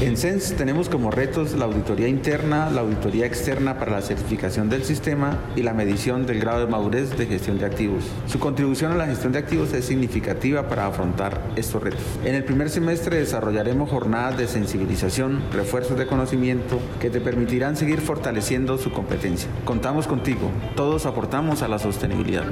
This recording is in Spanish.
En SENS tenemos como retos la auditoría interna, la auditoría externa para la certificación del sistema y la medición del grado de madurez de gestión de activos. Su contribución a la gestión de activos es significativa para afrontar estos retos. En el primer semestre desarrollaremos jornadas de sensibilización, refuerzos de conocimiento que te permitirán seguir fortaleciendo su competencia. Contamos contigo, todos aportamos a la sostenibilidad.